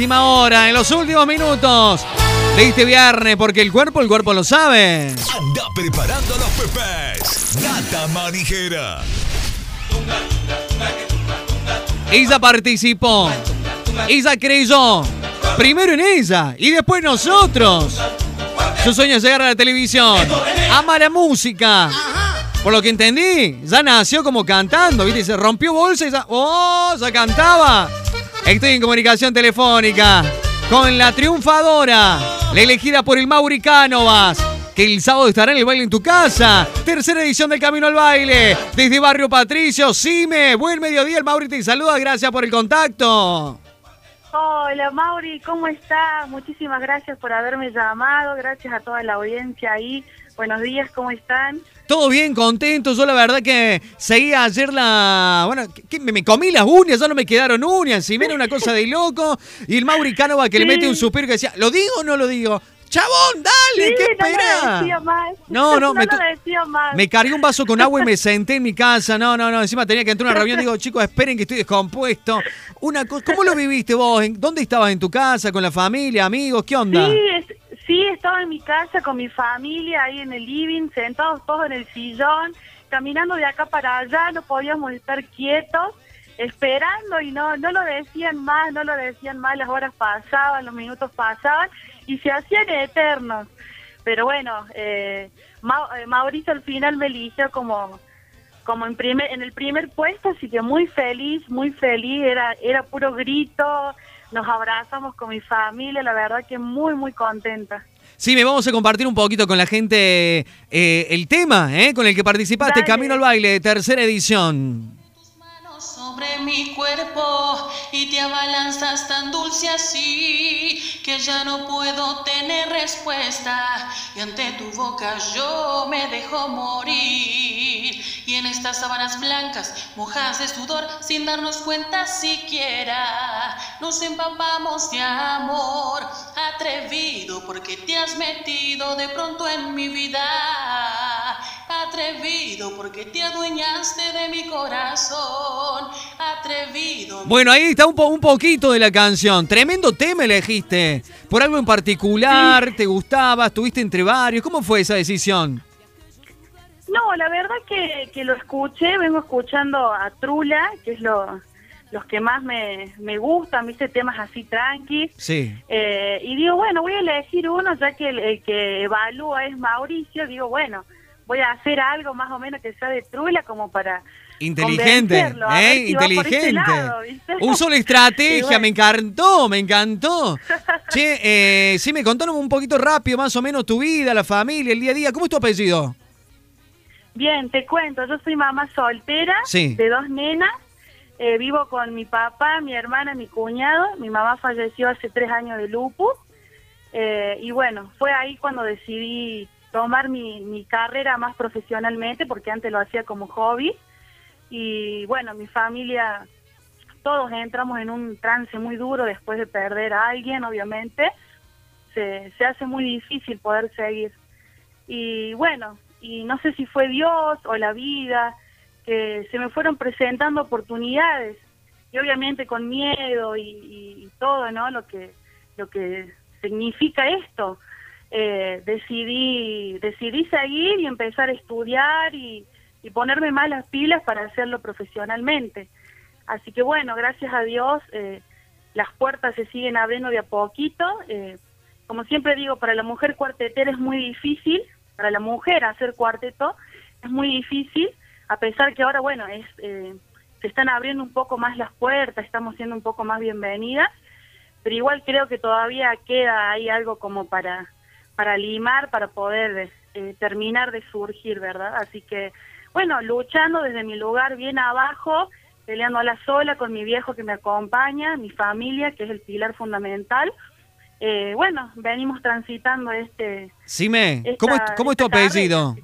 última hora, en los últimos minutos de este viernes, porque el cuerpo, el cuerpo lo sabe. Anda preparando los pepes. Gata manijera. Ella participó. Ella creyó. Primero en ella y después nosotros. Su sueño es llegar a la televisión. Ama la música. Por lo que entendí, ya nació como cantando, ¿viste? Se rompió bolsa y ya. ¡Oh! Ya cantaba. Estoy en comunicación telefónica con la triunfadora, la elegida por el Mauri Cánovas, que el sábado estará en el baile en tu casa. Tercera edición del Camino al Baile. Desde Barrio Patricio, Cime. Buen mediodía, el Mauri te saluda. Gracias por el contacto. Hola Mauri, ¿cómo estás? Muchísimas gracias por haberme llamado, gracias a toda la audiencia ahí. Buenos días, ¿cómo están? Todo bien, contento. Yo la verdad que seguía ayer la... Bueno, que me, me comí las uñas, ya no me quedaron uñas. Si viene una cosa de loco. Y el Mauri Cánova que le mete un suspiro que decía, ¿lo digo o no lo digo? Chabón, dale, Sí, ¿qué no decía más. No, no, no me lo tu- decía más. Me cargué un vaso con agua y me senté en mi casa. No, no, no. Encima tenía que entrar a una reunión. Digo, chicos, esperen que estoy descompuesto. Una cosa, ¿Cómo lo viviste vos? ¿En- ¿Dónde estabas? ¿En tu casa? ¿Con la familia? ¿Amigos? ¿Qué onda? Sí, es- sí, estaba en mi casa con mi familia ahí en el living, sentados todos en el sillón, caminando de acá para allá, no podíamos estar quietos, esperando y no, no lo decían más, no lo decían más, las horas pasaban, los minutos pasaban y se hacían eternos. Pero bueno, eh, eh, Mauricio al final me eligió como como en primer en el primer puesto, así que muy feliz, muy feliz, era era puro grito, nos abrazamos con mi familia, la verdad que muy muy contenta. Sí, me vamos a compartir un poquito con la gente eh, el tema eh, con el que participaste, Dale. Camino al Baile, tercera edición. manos sobre mi cuerpo y te abalanzas tan dulce así que ya no puedo tener respuesta y ante tu boca yo me dejo morir y en estas sábanas blancas mojadas de sudor sin darnos cuenta siquiera nos empapamos de amor atrevido porque te has metido de pronto en mi vida Atrevido porque te adueñaste de mi corazón. Atrevido. Bueno, ahí está un, po- un poquito de la canción. Tremendo tema elegiste. ¿Por algo en particular? ¿Te gustaba? ¿Estuviste entre varios? ¿Cómo fue esa decisión? No, la verdad que, que lo escuché, vengo escuchando a Trula, que es lo, los que más me, me gustan, viste, temas así tranqui. Sí. Eh, y digo, bueno, voy a elegir uno, ya que el, el que evalúa es Mauricio, digo, bueno, voy a hacer algo más o menos que sea de Trula como para Inteligente, ¿eh? si Inteligente. lado. Uso la estrategia, bueno. me encantó, me encantó. Che, eh, sí, me contaron un poquito rápido más o menos tu vida, la familia, el día a día. ¿Cómo es tu apellido? Bien, te cuento, yo soy mamá soltera Sí. de dos nenas, eh, vivo con mi papá, mi hermana, mi cuñado, mi mamá falleció hace tres años de lupus, eh, y bueno, fue ahí cuando decidí tomar mi, mi carrera más profesionalmente, porque antes lo hacía como hobby, y bueno, mi familia, todos entramos en un trance muy duro después de perder a alguien, obviamente, se, se hace muy difícil poder seguir. Y bueno, y no sé si fue Dios o la vida, que se me fueron presentando oportunidades y obviamente con miedo y, todo, ¿no? Lo que lo que significa esto. Eh, decidí decidí seguir y empezar a estudiar y, y ponerme más las pilas para hacerlo profesionalmente. Así que bueno, gracias a Dios eh, las puertas se siguen abriendo de a poquito. eh, como siempre digo, para la mujer cuartetera es muy difícil, para la mujer hacer cuarteto es muy difícil, a pesar que ahora, bueno, es eh, se están abriendo un poco más las puertas, estamos siendo un poco más bienvenidas, pero igual creo que todavía queda ahí algo como para, para limar, para poder eh, terminar de surgir, ¿verdad? Así que, bueno, luchando desde mi lugar bien abajo, peleando a la sola con mi viejo que me acompaña, mi familia, que es el pilar fundamental. Eh, bueno, venimos transitando este Sime, Esta- ¿cómo es, cómo es tu apellido?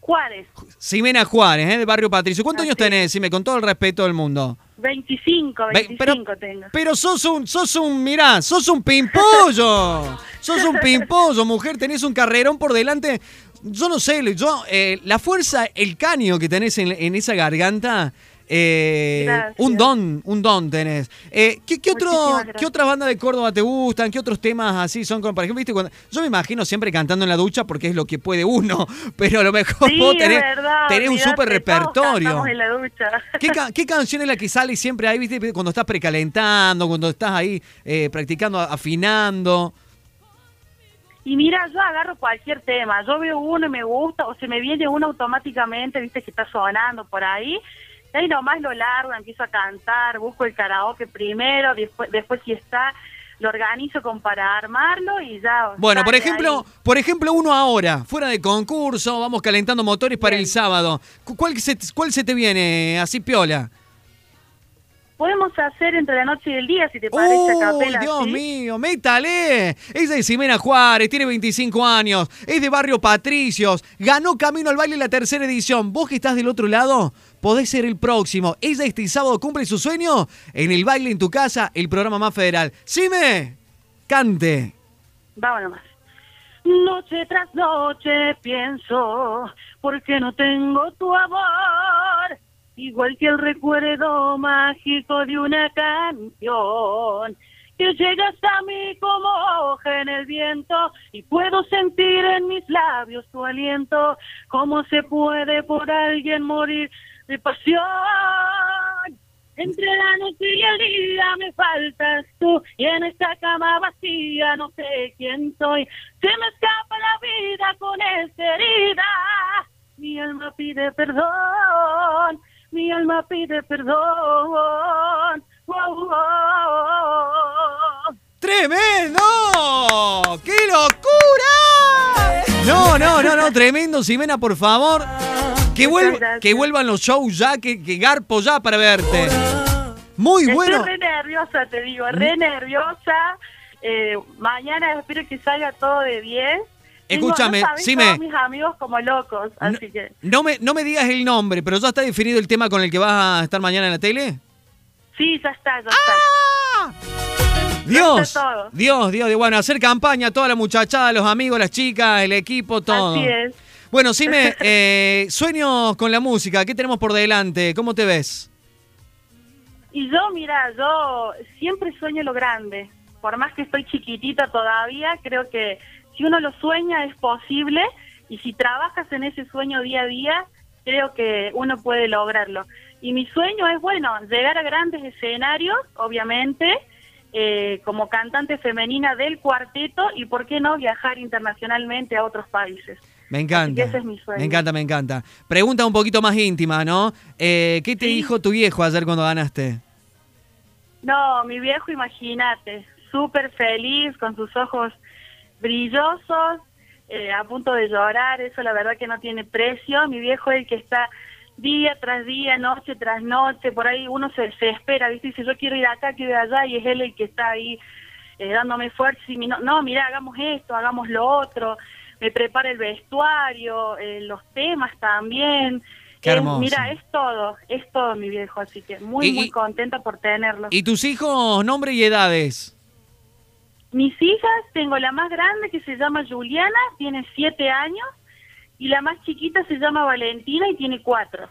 Juárez, Simena Juárez, ¿eh? de Barrio Patricio. ¿Cuántos años es. tenés, Sime? Con todo el respeto del mundo. 25, Ve- 25 tengo. Pero sos un, sos un, mirá, sos un pimpollo. sos un pimpollo, mujer, tenés un carrerón por delante. Yo no sé, yo, eh, la fuerza, el caño que tenés en, en esa garganta Eh, un don, un don tenés. Eh, ¿qué, qué otro. ¿Qué otras bandas de Córdoba te gustan? ¿Qué otros temas así son? Como, por ejemplo, ¿viste? Cuando, yo me imagino siempre cantando en la ducha porque es lo que puede uno, pero a lo mejor Sí, vos tenés, verdad, tenés un súper repertorio. cantamos en la ducha. ¿Qué, qué canción es la que sale siempre ahí, viste? Cuando estás precalentando, cuando estás ahí eh, practicando, afinando. Y mira, yo agarro cualquier tema, yo veo uno y me gusta, o se me viene uno automáticamente, viste que está sonando por ahí, y ahí nomás lo largo, empiezo a cantar, busco el karaoke primero, después, después si está, lo organizo como para armarlo y ya. Bueno, por ejemplo, ahí. por ejemplo, uno ahora, fuera de concurso, vamos calentando motores para Bien. el sábado. Cu- ¿Cuál se, ¿Cuál se te viene así piola? Podemos hacer entre la noche y el día, si te parece, a ¡Uy, capela. Dios ¿sí? mío! ¡Métale! Es de Ximena Juárez, tiene 25 años, es de Barrio Patricios, ganó Camino al Baile la tercera edición. Vos que estás del otro lado, podés ser el próximo. Ella este sábado cumple su sueño en el baile en tu casa, el programa más federal. ¡Sime! ¡Cante! Vamos nomás. Noche tras noche pienso, porque no tengo tu amor, igual que el recuerdo mágico de una canción, que llega hasta mí como hoja en el viento y puedo sentir en mis labios tu aliento, cómo se puede por alguien morir de pasión. Entre la noche y el día me faltas tú y en esta cama vacía no sé quién soy. Se me escapa la vida con esta herida. Mi alma pide perdón, mi alma pide perdón. Oh, oh. ¡Tremendo! ¡Qué locura! No, no, no, no, tremendo, Ximena, por favor. Que, Muchas vuel- gracias. que vuelvan los shows ya, que, que garpo ya para verte. Muy bueno. Estoy re nerviosa, te digo, re nerviosa. Eh, mañana espero que salga todo de 10. Escúchame, Sime. todos mis amigos como locos, No, así que... no me, no me digas el nombre, pero ya está definido el tema con el que vas a estar mañana en la tele. Sí, ya está, ya está. ¡Ah! Dios, está todo. Dios, Dios, Dios. Bueno, hacer campaña, toda la muchachada, los amigos, las chicas, el equipo, todo. Así es. Bueno, Sime, eh, sueños con la música, ¿qué tenemos por delante? ¿Cómo te ves? Y yo, mira, yo siempre sueño lo grande. Por más que estoy chiquitita todavía, creo que si uno lo sueña es posible y si trabajas en ese sueño día a día, creo que uno puede lograrlo. Y mi sueño es, bueno, llegar a grandes escenarios, obviamente, eh, como cantante femenina del cuarteto y, ¿por qué no, viajar internacionalmente a otros países? Me encanta. ese es mi sueño. Me encanta, me encanta. Pregunta un poquito más íntima, ¿no? Eh, ¿Qué te Sí. dijo tu viejo ayer cuando ganaste? No, mi viejo, imagínate, súper feliz, con sus ojos brillosos, eh, a punto de llorar, eso la verdad que no tiene precio. Mi viejo es el que está día tras día, noche tras noche, por ahí uno se desespera, ¿viste? Dice, yo quiero ir acá, quiero ir allá, y es él el que está ahí eh, dándome fuerza. Y mi no, no, mira, hagamos esto, hagamos lo otro, me prepara el vestuario, eh, los temas también. Qué Es- hermoso. mira, es todo, es todo mi viejo, así que muy, Y- muy contenta por tenerlo. ¿Y tus hijos, nombre y edades? Mis hijas, tengo la más grande que se llama Juliana, tiene siete años, y la más chiquita se llama Valentina y tiene cuatro.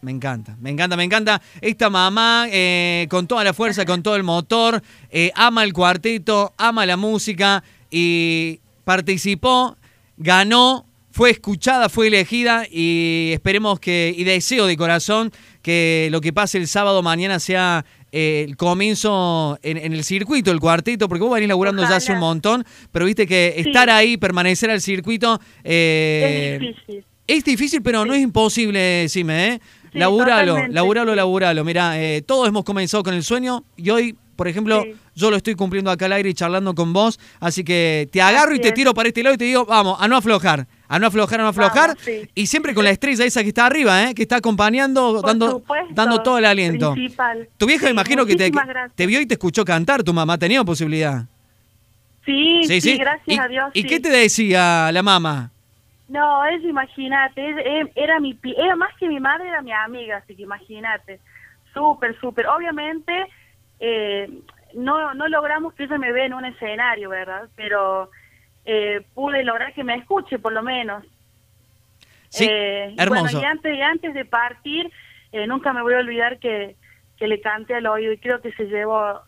Me encanta, me encanta, me encanta. Esta mamá, eh, con toda la fuerza, con todo el motor, eh, ama el cuarteto, ama la música y participó, ganó, fue escuchada, fue elegida y esperemos que, y deseo de corazón que lo que pase el sábado mañana sea eh, el comienzo en, en el circuito, el cuarteto, porque vos venís laburando ya hace un montón, pero viste que Sí. estar ahí, permanecer al circuito... eh, es difícil. es difícil, pero no es imposible, decime, ¿eh? Sí, laburalo, totalmente. laburalo, laburalo. Mira, eh, todos hemos comenzado con el sueño y hoy, por ejemplo, Sí. yo lo estoy cumpliendo acá al aire y charlando con vos. Así que te agarro y te es. tiro para este lado y te digo, vamos, a no aflojar, a no aflojar, a no aflojar. Vamos, sí. Y siempre con la estrella esa que está arriba, ¿eh? Que está acompañando, Por dando, supuesto, dando todo el aliento. principal. Tu vieja, imagino que te, muchísimas gracias. te vio y te escuchó cantar, tu mamá. ¿Ha tenido posibilidad? Sí, sí, gracias ¿Y, a Dios. ¿Y sí. qué te decía la mamá? No, es, imagínate, es- era mi, era más que mi madre, era mi amiga, así que imagínate, súper, súper. Obviamente, eh, no, no logramos que ella me vea en un escenario, ¿verdad? Pero eh, pude lograr que me escuche, por lo menos. Sí, Eh, hermoso. Bueno, y antes, y antes de partir, eh, nunca me voy a olvidar que, que le cante al oído y creo que se llevó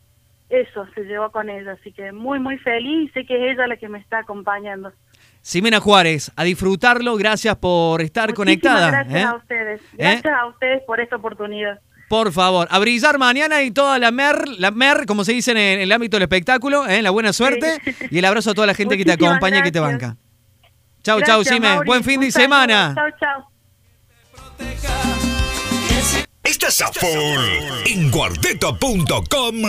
eso, se llevó con ella. Así que muy, muy feliz sé que es ella la que me está acompañando. Simena Juárez, a disfrutarlo, gracias por estar Muchísimas conectada. Gracias ¿eh? a ustedes. ¿Eh? Gracias a ustedes por esta oportunidad. Por favor, a brillar mañana y toda la mer, la mer, como se dice en, el ámbito del espectáculo, ¿eh? la buena suerte Sí. y el abrazo a toda la gente que te Muchísimas acompaña y que te banca. Chau, chau, Sime. Mauri. Buen fin de saludo. semana. Chau, chau. Estás a full en cuarteto.com